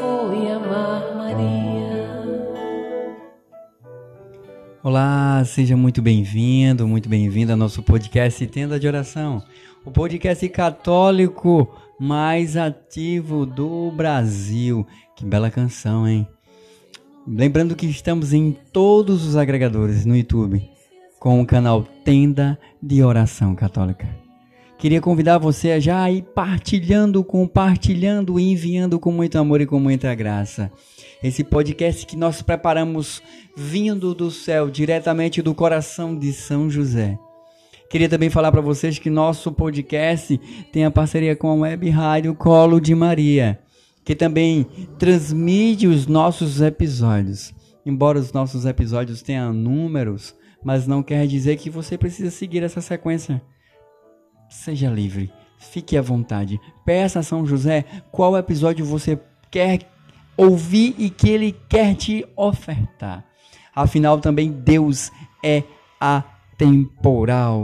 foi amar Maria. Olá, seja muito bem-vindo, muito bem-vinda ao nosso podcast Tenda de Oração, o podcast católico mais ativo do Brasil. Que bela canção, hein? Lembrando que estamos em todos os agregadores no YouTube com o canal Tenda de Oração Católica. Queria convidar você a já ir partilhando, compartilhando e enviando com muito amor e com muita graça. Esse podcast que nós preparamos vindo do céu, diretamente do coração de São José. Queria também falar para vocês que nosso podcast tem a parceria com a Web Rádio Colo de Maria, que também transmite os nossos episódios. Embora os nossos episódios tenham números, mas não quer dizer que você precisa seguir essa sequência. Seja livre, fique à vontade. Peça a São José qual episódio você quer ouvir e que ele quer te ofertar. Afinal, também Deus é atemporal.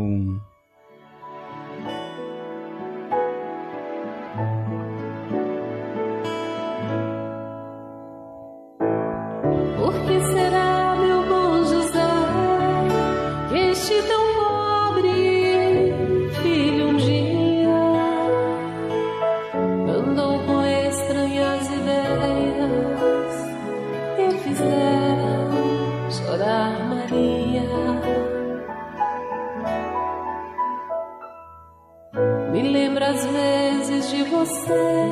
Você,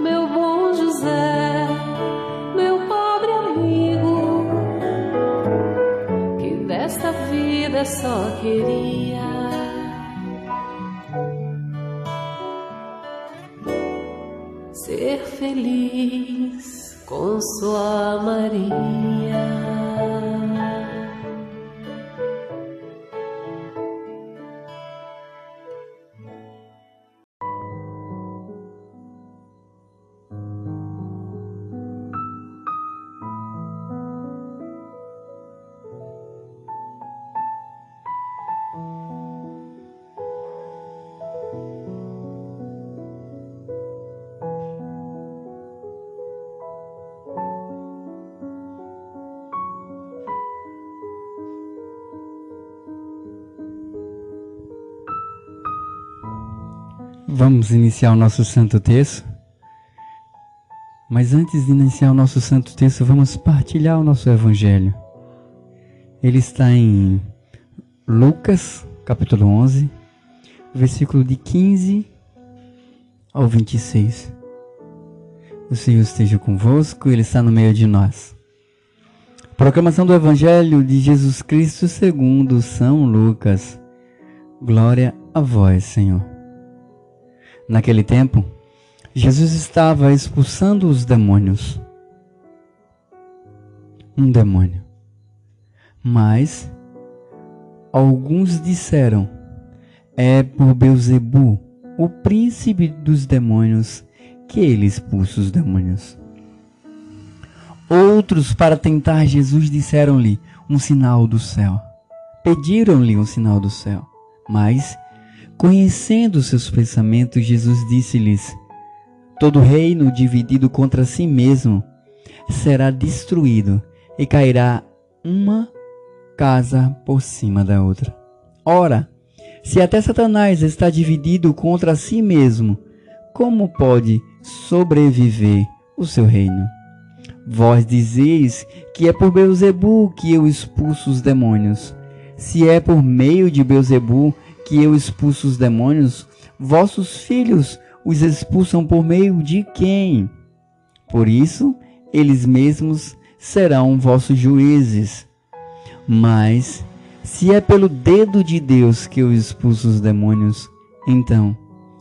meu bom José, meu pobre amigo, que desta vida só queria ser feliz com sua Maria. Vamos iniciar o nosso santo texto. Mas antes de iniciar o nosso santo texto, vamos partilhar o nosso evangelho. Ele está em Lucas, capítulo 11, versículo de 15 ao 26. O Senhor esteja convosco, Ele está no meio de nós. Proclamação do Evangelho de Jesus Cristo segundo São Lucas. Glória a vós, Senhor. Naquele tempo, Jesus estava expulsando os demônios. Um demônio. Mas alguns disseram: É por Beuzebu, o príncipe dos demônios, que ele expulsa os demônios. Outros, para tentar Jesus, disseram-lhe um sinal do céu. Pediram-lhe um sinal do céu. Mas Conhecendo seus pensamentos, Jesus disse-lhes: Todo reino dividido contra si mesmo será destruído e cairá uma casa por cima da outra. Ora, se até Satanás está dividido contra si mesmo, como pode sobreviver o seu reino? Vós dizeis que é por Beuzebu que eu expulso os demônios. Se é por meio de Beuzebu que eu expulso os demônios, vossos filhos os expulsam por meio de quem? Por isso, eles mesmos serão vossos juízes. Mas Se é pelo dedo de Deus que eu expulso os demônios, então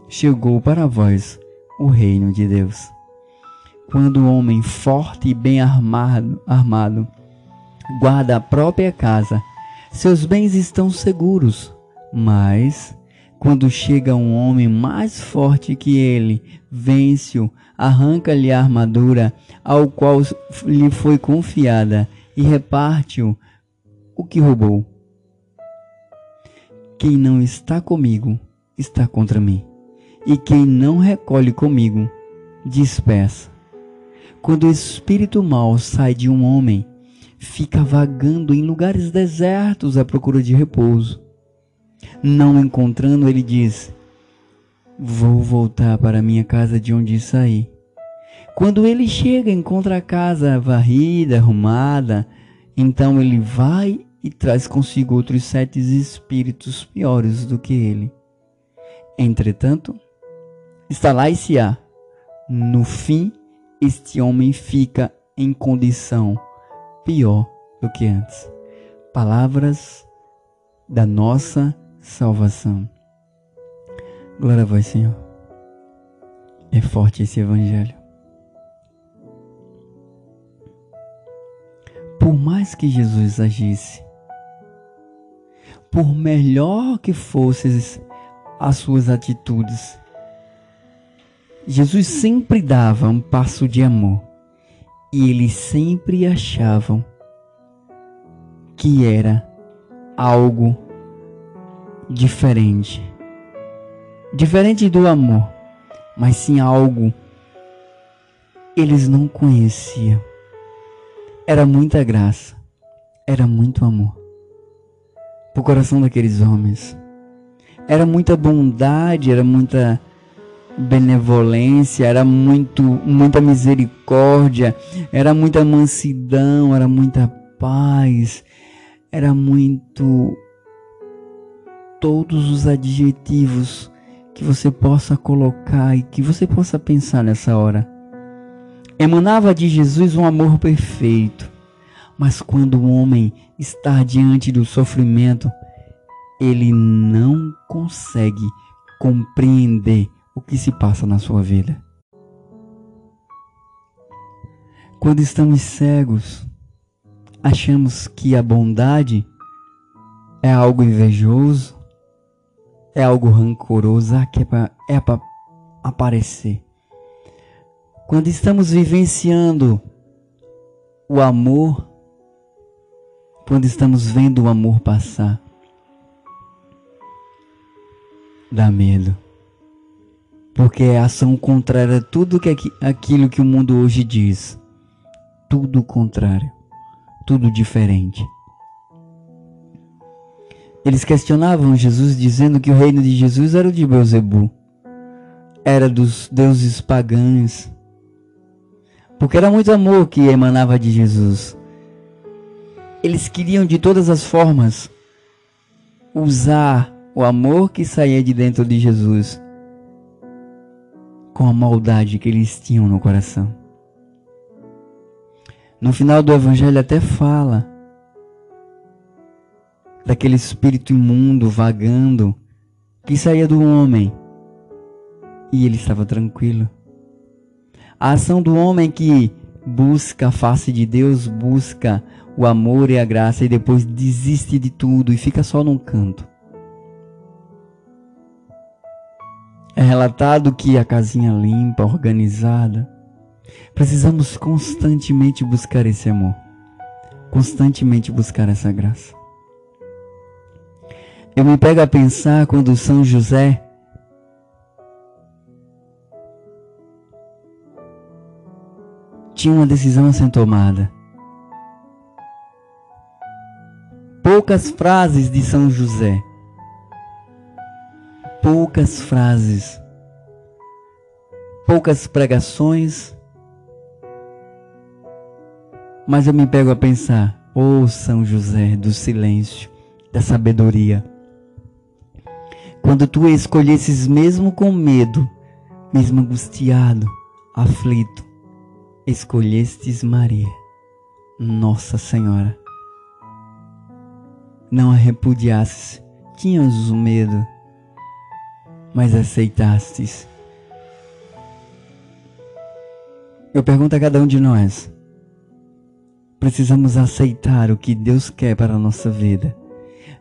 chegou para vós o reino de Deus. Quando o homem forte e bem armado, armado guarda a própria casa, seus bens estão seguros. Mas quando chega um homem mais forte que ele, vence-o, arranca-lhe a armadura ao qual lhe foi confiada e reparte-o o que roubou. Quem não está comigo está contra mim, e quem não recolhe comigo dispersa. Quando o espírito mau sai de um homem, fica vagando em lugares desertos à procura de repouso. Não encontrando, ele diz: Vou voltar para minha casa de onde saí. Quando ele chega, encontra a casa varrida, arrumada, então ele vai e traz consigo outros sete espíritos piores do que ele. Entretanto, está lá e se há. No fim, este homem fica em condição pior do que antes. Palavras da nossa salvação. Glória a vós, Senhor. É forte esse evangelho. Por mais que Jesus agisse, por melhor que fossem as suas atitudes, Jesus sempre dava um passo de amor e eles sempre achavam que era algo diferente. Diferente do amor, mas sim algo eles não conheciam. Era muita graça, era muito amor para o coração daqueles homens. Era muita bondade, era muita benevolência, era muito muita misericórdia, era muita mansidão, era muita paz, era muito todos os adjetivos que você possa colocar e que você possa pensar nessa hora. Emanava de Jesus um amor perfeito, mas quando o homem está diante do sofrimento, ele não consegue compreender o que se passa na sua vida. Quando estamos cegos, achamos que a bondade é algo invejoso, é algo rancoroso, ah, que é para é aparecer. Quando estamos vivenciando o amor, quando estamos vendo o amor passar, dá medo porque é ação contrária a tudo que aquilo que o mundo hoje diz. Tudo contrário, tudo diferente. Eles questionavam Jesus dizendo que o reino de Jesus era o de Beuzebu, era dos deuses pagãos, porque era muito amor que emanava de Jesus. Eles queriam de todas as formas usar o amor que saía de dentro de Jesus com a maldade que eles tinham no coração. No final do Evangelho até fala daquele espírito imundo vagando que saía do homem e ele estava tranquilo. A ação do homem que busca a face de Deus, busca o amor e a graça e depois desiste de tudo e fica só num canto. É relatado que a casinha limpa, organizada. Precisamos constantemente buscar esse amor, constantemente buscar essa graça. Eu me pego a pensar quando São José tinha uma decisão a ser tomada. Poucas frases de São José. Poucas frases, poucas pregações, mas eu me pego a pensar, ô oh, São José do silêncio, da sabedoria, quando tu escolhesses mesmo com medo, mesmo angustiado, aflito, escolhestes Maria, Nossa Senhora. não a repudiasses, tinhas o medo, mas aceitastes. Eu pergunto a cada um de nós: precisamos aceitar o que Deus quer para a nossa vida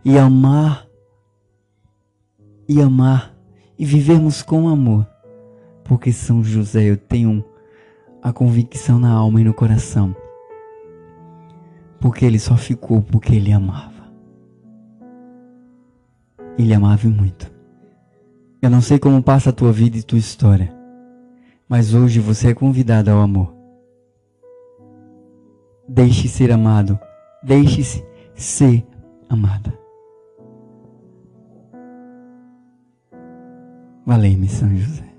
e amar, e amar, e vivermos com amor, porque São José eu tenho a convicção na alma e no coração, porque ele só ficou porque ele amava. Ele amava muito. Eu não sei como passa a tua vida e tua história, mas hoje você é convidado ao amor. Deixe ser amado, deixe-se ser amada. Valei-me, São José.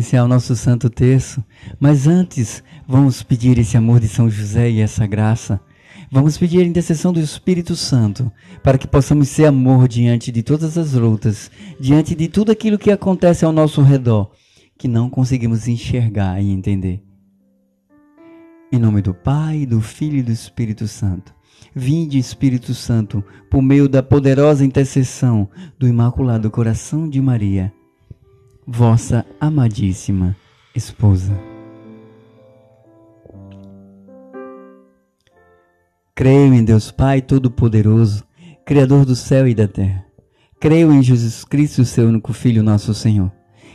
Iniciar o nosso Santo Terço, mas antes vamos pedir esse amor de São José e essa graça. Vamos pedir a intercessão do Espírito Santo para que possamos ser amor diante de todas as lutas, diante de tudo aquilo que acontece ao nosso redor, que não conseguimos enxergar e entender. Em nome do Pai, do Filho e do Espírito Santo. Vinde, Espírito Santo, por meio da poderosa intercessão do Imaculado Coração de Maria vossa amadíssima esposa. Creio em Deus Pai Todo-Poderoso, Criador do céu e da terra. Creio em Jesus Cristo, seu único Filho, nosso Senhor,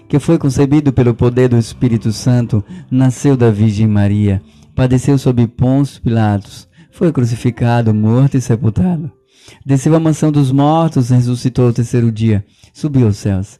que foi concebido pelo poder do Espírito Santo, nasceu da Virgem Maria, padeceu sob Pôncio Pilatos, foi crucificado, morto e sepultado. Desceu à mansão dos mortos, ressuscitou ao terceiro dia, subiu aos céus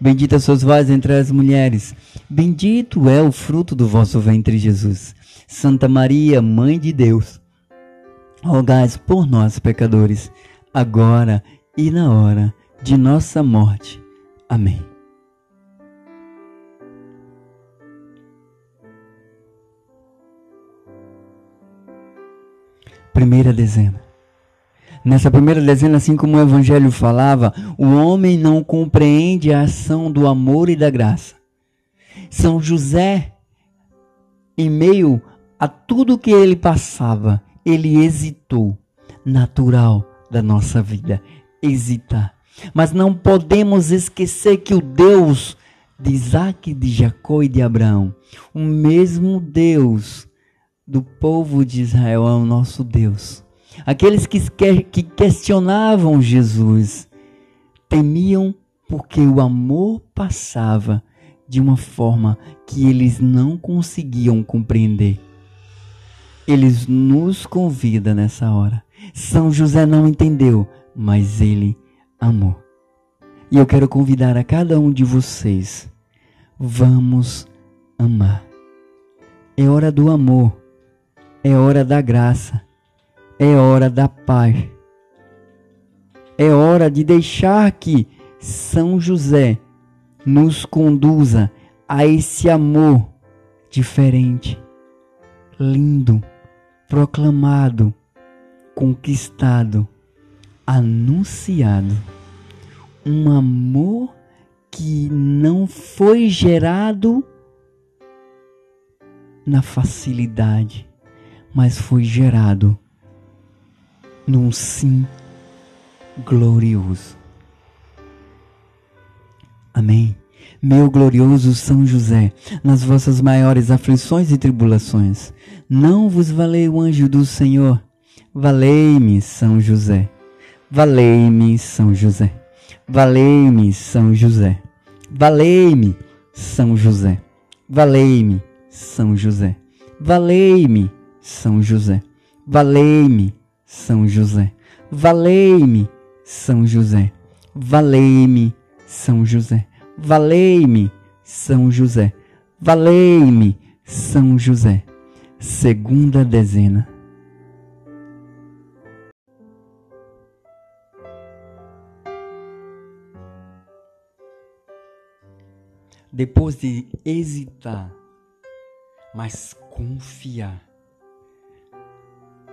Bendita sois vós entre as mulheres, bendito é o fruto do vosso ventre, Jesus. Santa Maria, Mãe de Deus, rogai por nós, pecadores, agora e na hora de nossa morte. Amém. Primeira dezena. Nessa primeira dezena, assim como o Evangelho falava, o homem não compreende a ação do amor e da graça. São José, em meio a tudo que ele passava, ele hesitou. Natural da nossa vida, hesitar. Mas não podemos esquecer que o Deus de Isaac, de Jacó e de Abraão, o mesmo Deus do povo de Israel é o nosso Deus Aqueles que, que questionavam Jesus temiam porque o amor passava de uma forma que eles não conseguiam compreender. Eles nos convida nessa hora. São José não entendeu, mas ele amou. E eu quero convidar a cada um de vocês. Vamos amar. É hora do amor. É hora da graça é hora da paz. É hora de deixar que São José nos conduza a esse amor diferente, lindo, proclamado, conquistado, anunciado. Um amor que não foi gerado na facilidade, mas foi gerado num sim glorioso. Amém. Meu glorioso São José, nas vossas maiores aflições e tribulações, não vos valei o anjo do Senhor. Valei-me, São José. Valei-me, São José. Valei-me, São José. Valei-me, São José. Valei-me, São José. Valei-me, São José. Valei-me, São José. Valei-me, São José. Valei-me, São José. Valei-me, São José. Valei-me, São José. Segunda dezena. Depois de hesitar, mas confiar.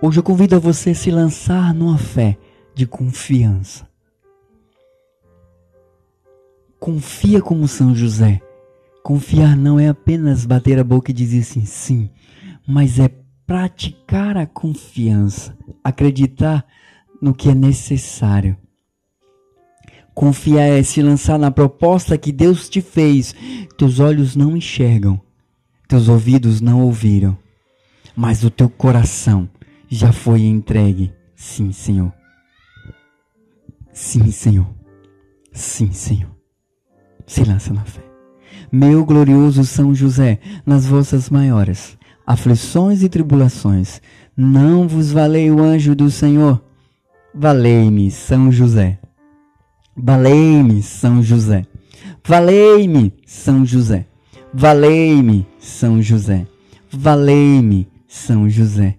Hoje eu convido a você a se lançar numa fé de confiança. Confia como São José. Confiar não é apenas bater a boca e dizer assim, sim, mas é praticar a confiança, acreditar no que é necessário. Confiar é se lançar na proposta que Deus te fez. Teus olhos não enxergam, teus ouvidos não ouviram, mas o teu coração já foi entregue. Sim, Senhor. Sim, Senhor. Sim, Senhor. Se lança na fé. Meu glorioso São José, nas vossas maiores aflições e tribulações, não vos valei o anjo do Senhor. Valei-me, São José. Valei-me, São José. Valei-me, São José. Valei-me, São José. Valei-me, São José.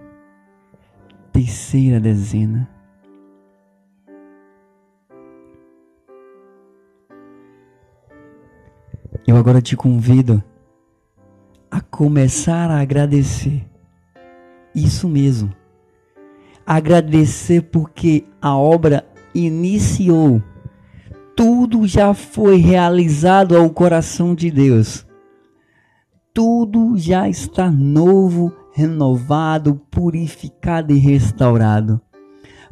Terceira dezena. Eu agora te convido a começar a agradecer. Isso mesmo. Agradecer porque a obra iniciou. Tudo já foi realizado ao coração de Deus. Tudo já está novo, renovado, purificado e restaurado.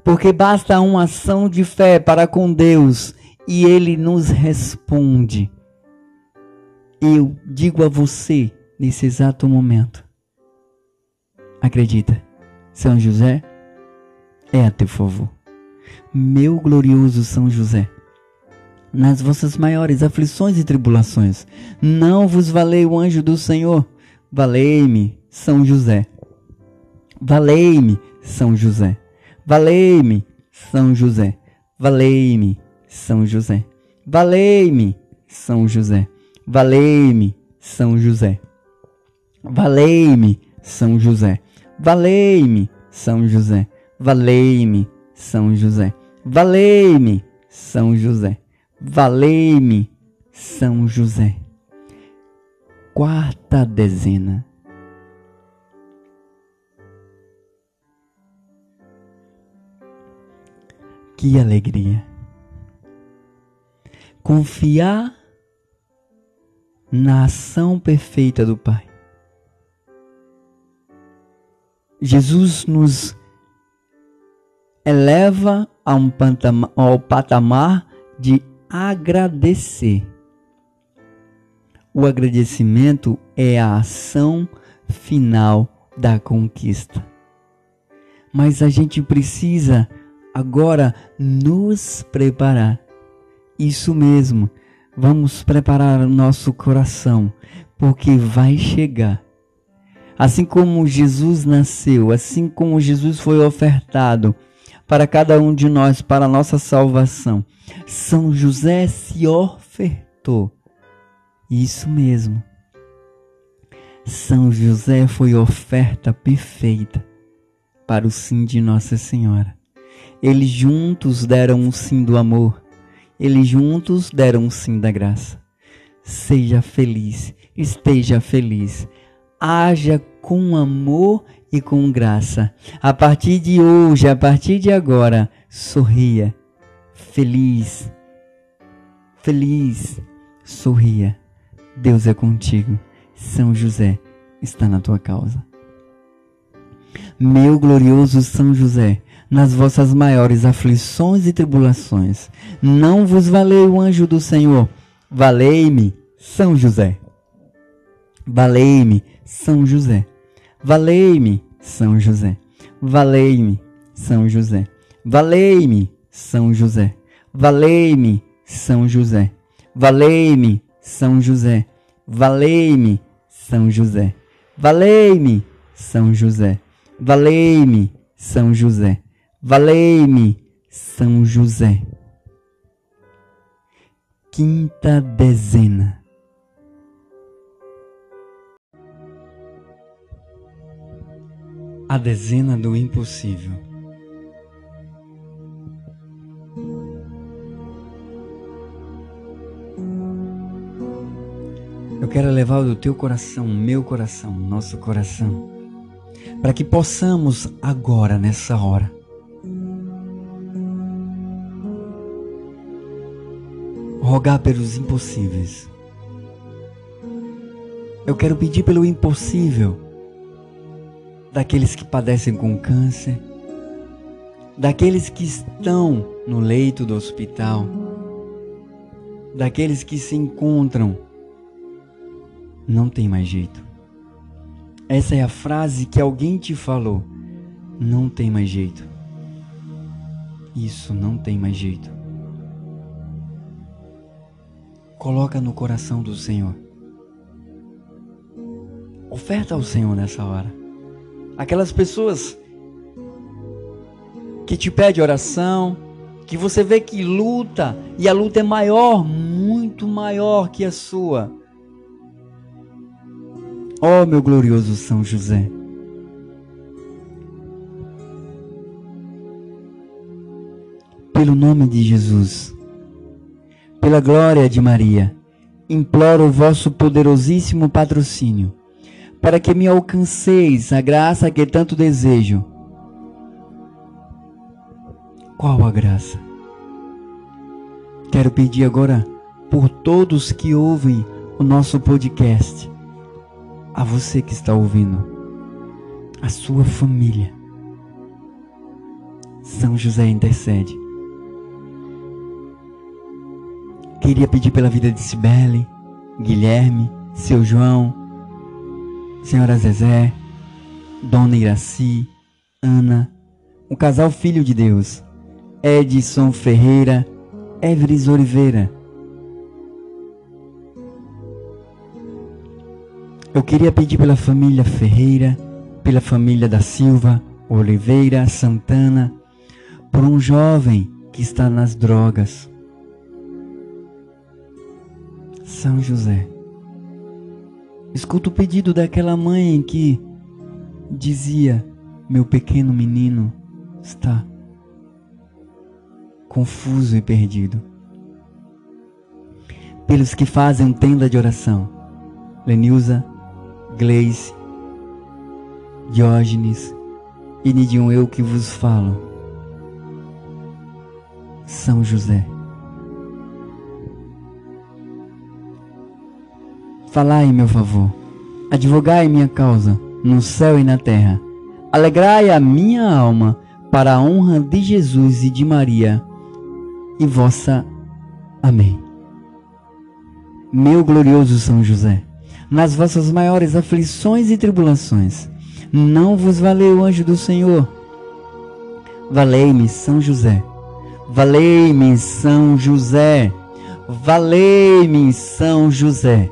Porque basta uma ação de fé para com Deus e Ele nos responde. Eu digo a você nesse exato momento: acredita, São José é a teu favor. Meu glorioso São José, nas vossas maiores aflições e tribulações, não vos valei o anjo do Senhor, valei-me, São José. Valei-me, São José. Valei-me, São José. Valei-me, São José. Valei-me, São José. Valei-me, São José. Valei-me, São José. Valei-me, São José. Valei-me, São José. Valei-me, São José. Valei-me, São José. Quarta dezena. Que alegria! Confiar na ação perfeita do Pai. Jesus nos eleva a um patamar, ao patamar de agradecer. O agradecimento é a ação final da conquista. Mas a gente precisa agora nos preparar. Isso mesmo, vamos preparar o nosso coração, porque vai chegar. Assim como Jesus nasceu, assim como Jesus foi ofertado para cada um de nós, para a nossa salvação, São José se ofertou. Isso mesmo, São José foi oferta perfeita para o sim de Nossa Senhora. Eles juntos deram o sim do amor. Eles juntos deram o sim da graça. Seja feliz, esteja feliz. Haja com amor e com graça. A partir de hoje, a partir de agora, sorria. Feliz. Feliz. Sorria. Deus é contigo. São José está na tua causa. Meu glorioso São José, nas vossas maiores aflições e tribulações, não vos valeu o anjo do Senhor. Valei-me, São José. Valei-me, São José. Valei-me, São José. Valei-me, São José. Valei-me, São José. Valei-me, São José. Valei-me, São José. Valei-me, São José. Valei-me, São José. Valei-me, São José. Valei-me, São José. Quinta dezena. A dezena do impossível. Eu quero levar do teu coração, meu coração, nosso coração, para que possamos agora, nessa hora, rogar pelos impossíveis. Eu quero pedir pelo impossível daqueles que padecem com câncer, daqueles que estão no leito do hospital, daqueles que se encontram. Não tem mais jeito. Essa é a frase que alguém te falou. Não tem mais jeito. Isso não tem mais jeito. Coloca no coração do Senhor. Oferta ao Senhor nessa hora. Aquelas pessoas que te pede oração, que você vê que luta e a luta é maior, muito maior que a sua. Ó oh, meu glorioso São José. Pelo nome de Jesus, pela glória de Maria, imploro o vosso poderosíssimo patrocínio, para que me alcanceis a graça que tanto desejo. Qual a graça? Quero pedir agora por todos que ouvem o nosso podcast, a você que está ouvindo, a sua família. São José intercede. Queria pedir pela vida de Cibele, Guilherme, seu João, senhora Zezé, dona Iraci, Ana, o casal Filho de Deus, Edson Ferreira, Everes Oliveira. Eu queria pedir pela família Ferreira, pela família da Silva, Oliveira, Santana, por um jovem que está nas drogas. São José. Escuta o pedido daquela mãe que dizia: Meu pequeno menino está confuso e perdido. Pelos que fazem tenda de oração, Lenilza, Gleice, Diógenes e Nidium eu que vos falo. São José. Falai em meu favor, advogai minha causa no céu e na terra. Alegrai a minha alma para a honra de Jesus e de Maria e vossa. Amém. Meu glorioso São José, nas vossas maiores aflições e tribulações, não vos valeu o anjo do Senhor. Valei-me, São José. Valei-me, São José. Valei-me, São José.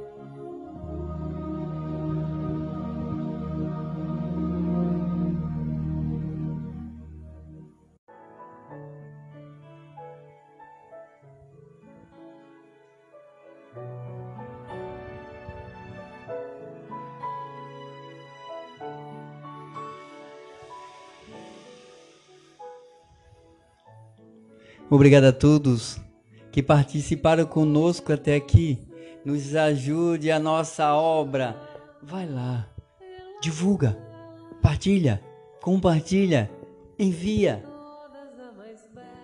Obrigado a todos que participaram conosco até aqui. Nos ajude a nossa obra. Vai lá, divulga, partilha, compartilha, envia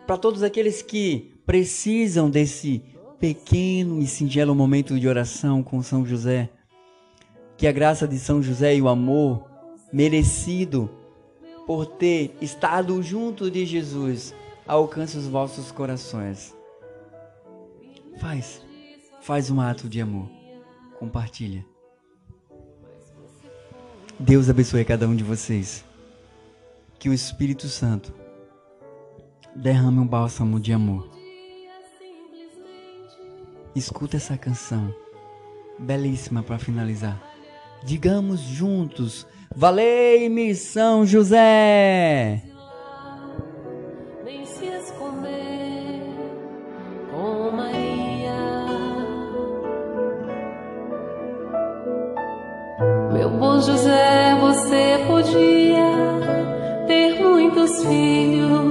para todos aqueles que precisam desse pequeno e singelo momento de oração com São José. Que a graça de São José e o amor merecido por ter estado junto de Jesus alcance os vossos corações. Faz, faz um ato de amor. Compartilha. Deus abençoe cada um de vocês. Que o Espírito Santo derrame um bálsamo de amor. Escuta essa canção, belíssima para finalizar. Digamos juntos: Valei-me São José! Filhos